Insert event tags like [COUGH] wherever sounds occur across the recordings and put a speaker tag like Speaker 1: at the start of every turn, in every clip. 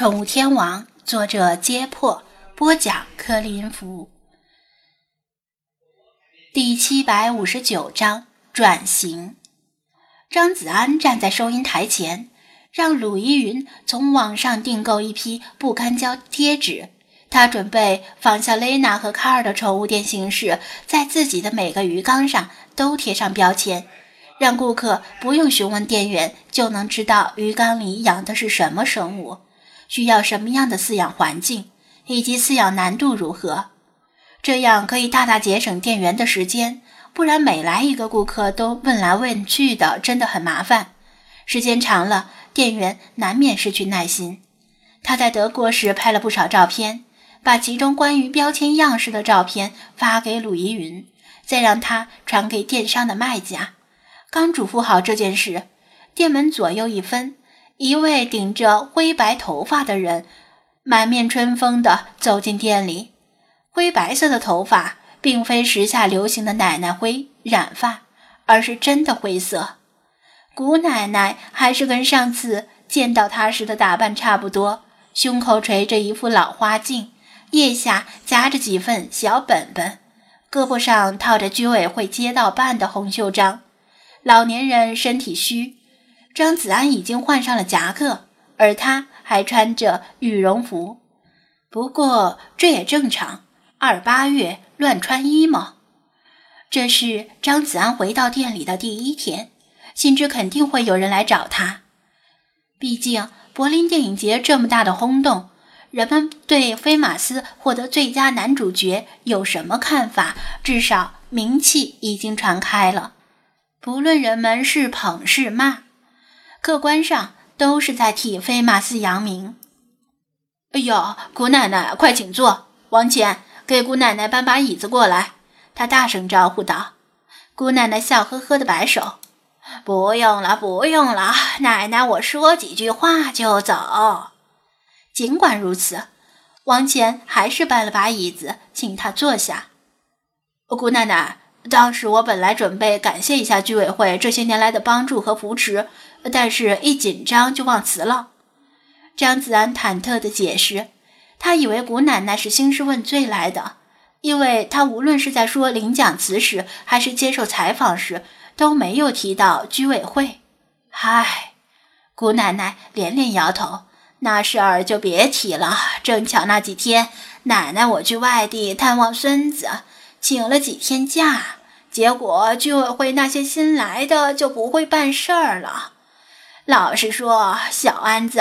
Speaker 1: 宠物天王》，作者：揭破，播讲：柯林福。第七百五十九章转型。张子安站在收银台前，让鲁依云从网上订购一批不干胶贴纸。他准备仿效雷娜和卡尔的宠物店形式，在自己的每个鱼缸上都贴上标签，让顾客不用询问店员就能知道鱼缸里养的是什么生物，需要什么样的饲养环境，以及饲养难度如何。这样可以大大节省店员的时间，不然每来一个顾客都问来问去的，真的很麻烦。时间长了，店员难免失去耐心。他在德国时拍了不少照片。把其中关于标签样式的照片发给鲁依云，再让他传给电商的卖家。刚嘱咐好这件事，店门左右一分，一位顶着灰白头发的人满面春风地走进店里。灰白色的头发并非时下流行的奶奶灰染发，而是真的灰色。古奶奶还是跟上次见到她时的打扮差不多，胸口垂着一副老花镜。腋下夹着几份小本本，胳膊上套着居委会街道办的红袖章。老年人身体虚，张子安已经换上了夹克，而他还穿着羽绒服。不过这也正常，二八月乱穿衣嘛。这是张子安回到店里的第一天，心知肯定会有人来找他。毕竟柏林电影节这么大的轰动。人们对菲马斯获得最佳男主角有什么看法？至少名气已经传开了。不论人们是捧是骂，客观上都是在替菲马斯扬名。哎呦，姑奶奶，快请坐！王前，给姑奶奶搬把椅子过来。他大声招呼道。姑奶奶笑呵呵的摆手：“不用了，不用了，奶奶，我说几句话就走。”尽管如此，王乾还是搬了把椅子，请他坐下。姑奶奶，当时我本来准备感谢一下居委会这些年来的帮助和扶持，但是一紧张就忘词了。张子安忐忑地解释，他以为姑奶奶是兴师问罪来的，因为他无论是在说领奖词时，还是接受采访时，都没有提到居委会。唉，姑奶奶连连摇头。那事儿就别提了。正巧那几天，奶奶我去外地探望孙子，请了几天假，结果居委会那些新来的就不会办事儿了。老实说，小安子，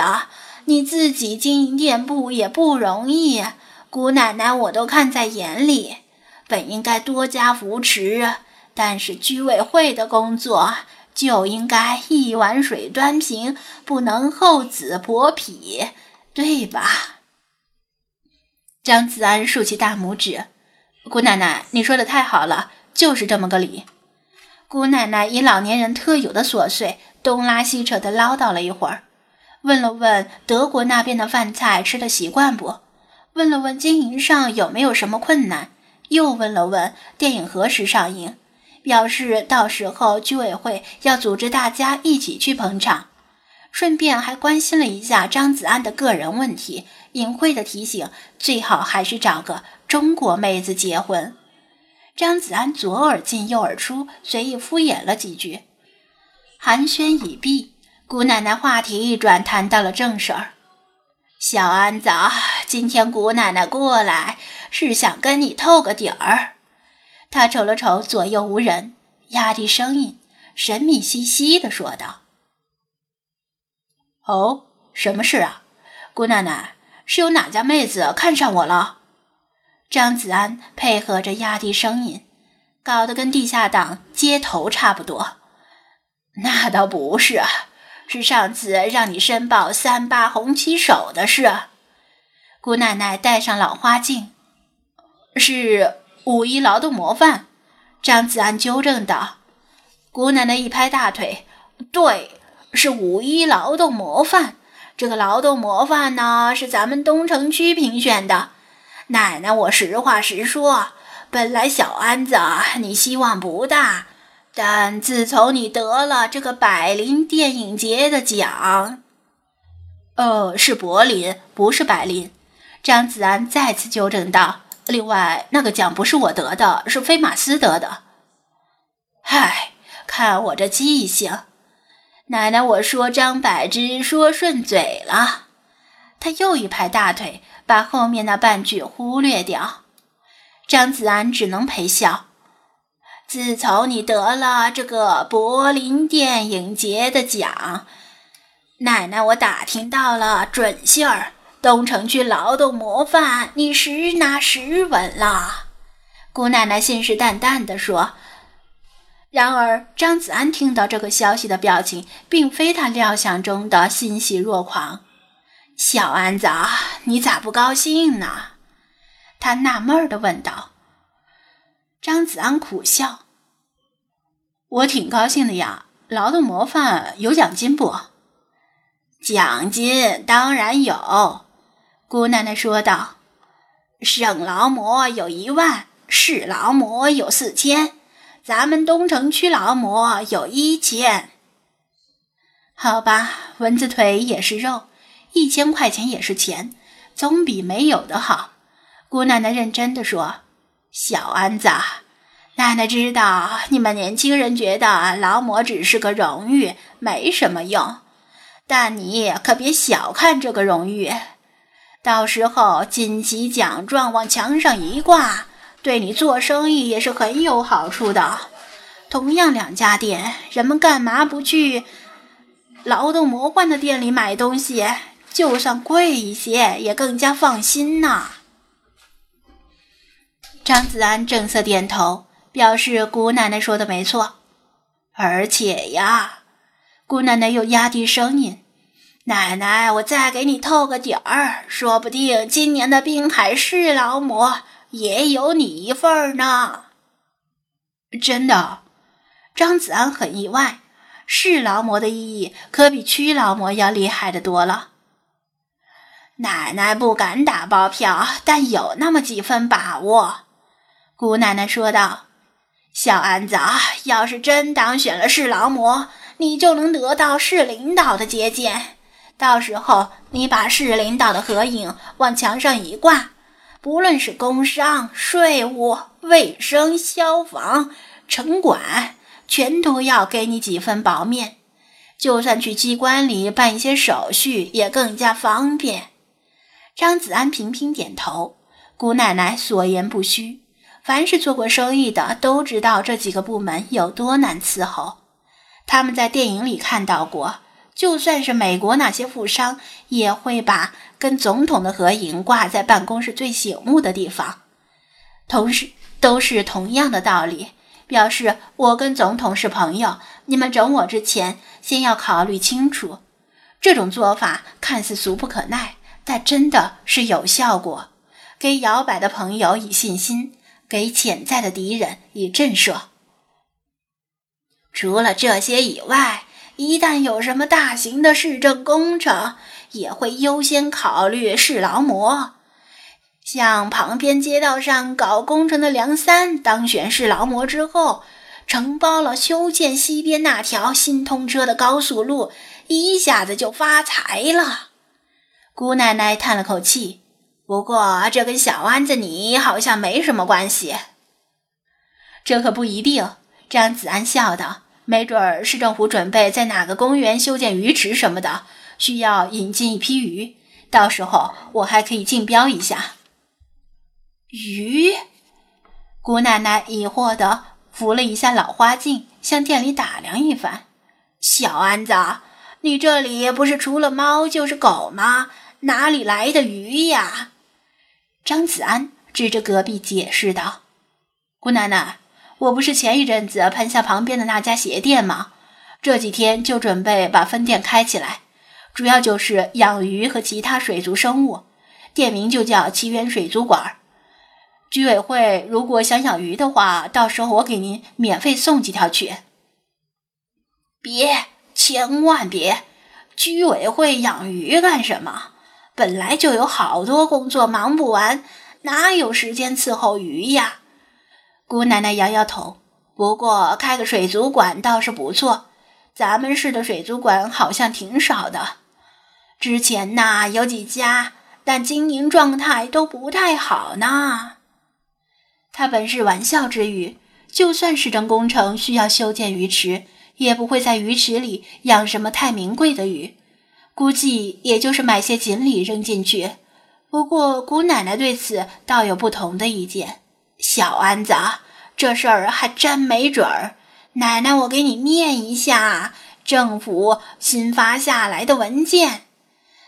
Speaker 1: 你自己经营店铺也不容易，姑奶奶我都看在眼里，本应该多加扶持，但是居委会的工作。就应该一碗水端平，不能厚此薄彼，对吧？张子安竖起大拇指：“姑奶奶，你说的太好了，就是这么个理。”姑奶奶以老年人特有的琐碎，东拉西扯的唠叨了一会儿，问了问德国那边的饭菜吃的习惯不，问了问经营上有没有什么困难，又问了问电影何时上映。表示到时候居委会要组织大家一起去捧场，顺便还关心了一下张子安的个人问题，隐晦的提醒最好还是找个中国妹子结婚。张子安左耳进右耳出，随意敷衍了几句。寒暄已毕，姑奶奶话题一转，谈到了正事儿。小安子，今天姑奶奶过来是想跟你透个底儿。他瞅了瞅左右无人，压低声音，神秘兮兮地说道：“
Speaker 2: 哦，什么事啊？姑奶奶，是有哪家妹子看上我了？”
Speaker 1: 张子安配合着压低声音，搞得跟地下党接头差不多。
Speaker 2: “ [LAUGHS] 那倒不是，是上次让你申报三八红旗手的事。”
Speaker 1: 姑奶奶戴上老花镜，
Speaker 2: 是。五一劳动模范，张子安纠正道。姑奶奶一拍大腿：“对，是五一劳动模范。这个劳动模范呢，是咱们东城区评选的。奶奶，我实话实说，本来小安子你希望不大，但自从你得了这个百灵电影节的奖，呃，是柏林，不是柏林。张子安再次纠正道。另外，那个奖不是我得的，是菲马斯得的。嗨，看我这记性！奶奶，我说张柏芝说顺嘴了。他又一拍大腿，把后面那半句忽略掉。张子安只能陪笑。自从你得了这个柏林电影节的奖，奶奶，我打听到了准信儿。东城区劳动模范，你十拿十稳了。姑奶奶信誓旦旦地说。然而，张子安听到这个消息的表情，并非他料想中的欣喜若狂。小安子，你咋不高兴呢？他纳闷地问道。张子安苦笑：“我挺高兴的呀，劳动模范有奖金不？奖金当然有。”姑奶奶说道：“省劳模有一万，市劳模有四千，咱们东城区劳模有一千。好吧，蚊子腿也是肉，一千块钱也是钱，总比没有的好。”姑奶奶认真的说：“小安子，奶奶知道你们年轻人觉得劳模只是个荣誉，没什么用，但你可别小看这个荣誉。”到时候锦旗奖状往墙上一挂，对你做生意也是很有好处的。同样两家店，人们干嘛不去劳动魔幻的店里买东西？就算贵一些，也更加放心呐。张子安正色点头，表示姑奶奶说的没错。而且呀，姑奶奶又压低声音。奶奶，我再给你透个底儿，说不定今年的滨海市劳模也有你一份呢。真的，张子安很意外，市劳模的意义可比区劳模要厉害的多了。奶奶不敢打包票，但有那么几分把握。姑奶奶说道：“小安子，要是真当选了市劳模，你就能得到市领导的接见。”到时候你把市领导的合影往墙上一挂，不论是工商、税务、卫生、消防、城管，全都要给你几分薄面。就算去机关里办一些手续，也更加方便。张子安频频点头，姑奶奶所言不虚。凡是做过生意的都知道这几个部门有多难伺候，他们在电影里看到过。就算是美国那些富商，也会把跟总统的合影挂在办公室最醒目的地方。同时，都是同样的道理，表示我跟总统是朋友。你们整我之前，先要考虑清楚。这种做法看似俗不可耐，但真的是有效果，给摇摆的朋友以信心，给潜在的敌人以震慑。除了这些以外。一旦有什么大型的市政工程，也会优先考虑市劳模。像旁边街道上搞工程的梁三当选市劳模之后，承包了修建西边那条新通车的高速路，一下子就发财了。姑奶奶叹了口气，不过这跟小安子你好像没什么关系。这可不一定。张子安笑道。没准儿市政府准备在哪个公园修建鱼池什么的，需要引进一批鱼，到时候我还可以竞标一下。鱼？姑奶奶疑惑地扶了一下老花镜，向店里打量一番。小安子，你这里不是除了猫就是狗吗？哪里来的鱼呀？张子安指着隔壁解释道：“姑奶奶。”我不是前一阵子喷下旁边的那家鞋店吗？这几天就准备把分店开起来，主要就是养鱼和其他水族生物，店名就叫奇缘水族馆。居委会如果想养鱼的话，到时候我给您免费送几条去。别，千万别！居委会养鱼干什么？本来就有好多工作忙不完，哪有时间伺候鱼呀？姑奶奶摇摇头，不过开个水族馆倒是不错。咱们市的水族馆好像挺少的。之前呐有几家，但经营状态都不太好呢。
Speaker 1: 他本是玩笑之语，就算市政工程需要修建鱼池，也不会在鱼池里养什么太名贵的鱼，估计也就是买些锦鲤扔进去。不过姑奶奶对此倒有不同的意见。
Speaker 2: 小安子，这事儿还真没准儿。奶奶，我给你念一下政府新发下来的文件。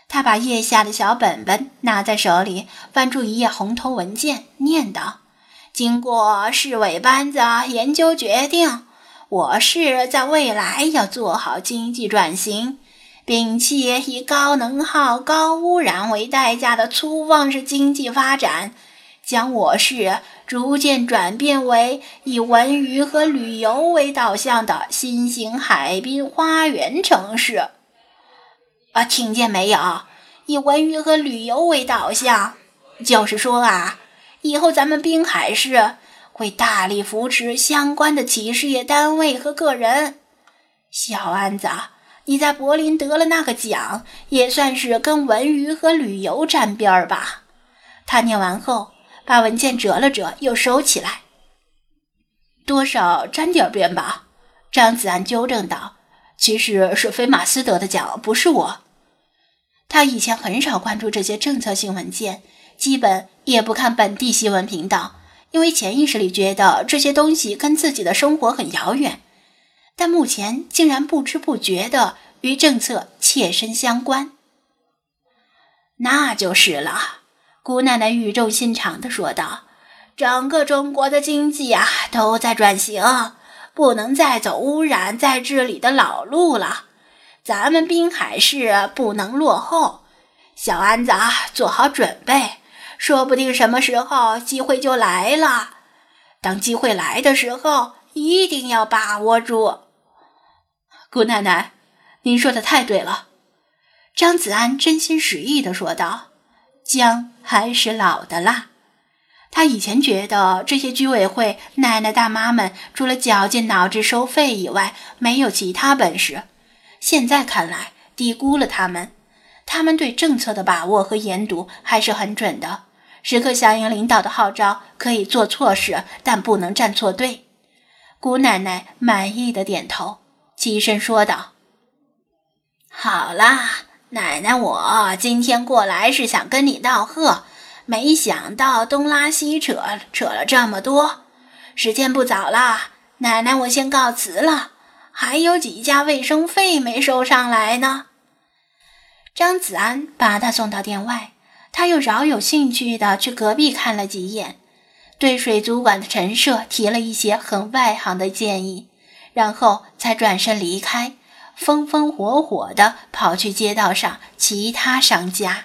Speaker 1: 他把腋下的小本本拿在手里，翻出一页红头文件，念道：“
Speaker 2: 经过市委班子研究决定，我市在未来要做好经济转型。”摒弃以高能耗、高污染为代价的粗放式经济发展，将我市逐渐转变为以文娱和旅游为导向的新型海滨花园城市。啊，听见没有？以文娱和旅游为导向，就是说啊，以后咱们滨海市会大力扶持相关的企事业单位和个人。小安子。你在柏林得了那个奖，也算是跟文娱和旅游沾边儿吧？
Speaker 1: 他念完后，把文件折了折，又收起来。
Speaker 2: 多少沾点边吧？张子安纠正道：“其实是菲马斯得的奖，不是我。”
Speaker 1: 他以前很少关注这些政策性文件，基本也不看本地新闻频道，因为潜意识里觉得这些东西跟自己的生活很遥远。但目前竟然不知不觉的与政策切身相关，
Speaker 2: 那就是了。姑奶奶语重心长地说道：“整个中国的经济啊，都在转型，不能再走污染再治理的老路了。咱们滨海市不能落后。小安子啊，做好准备，说不定什么时候机会就来了。当机会来的时候。”一定要把握住，
Speaker 1: 姑奶奶，您说的太对了。”张子安真心实意的说道，“姜还是老的辣。他以前觉得这些居委会奶奶大妈们除了绞尽脑汁收费以外，没有其他本事。现在看来，低估了他们。他们对政策的把握和研读还是很准的，时刻响应领导的号召，可以做错事，但不能站错队。”姑奶奶满意的点头，起身说道：“
Speaker 2: 好啦，奶奶，我今天过来是想跟你道贺，没想到东拉西扯，扯了这么多。时间不早了，奶奶，我先告辞了。还有几家卫生费没收上来呢。”
Speaker 1: 张子安把他送到店外，他又饶有兴趣的去隔壁看了几眼。对水族馆的陈设提了一些很外行的建议，然后才转身离开，风风火火地跑去街道上其他商家。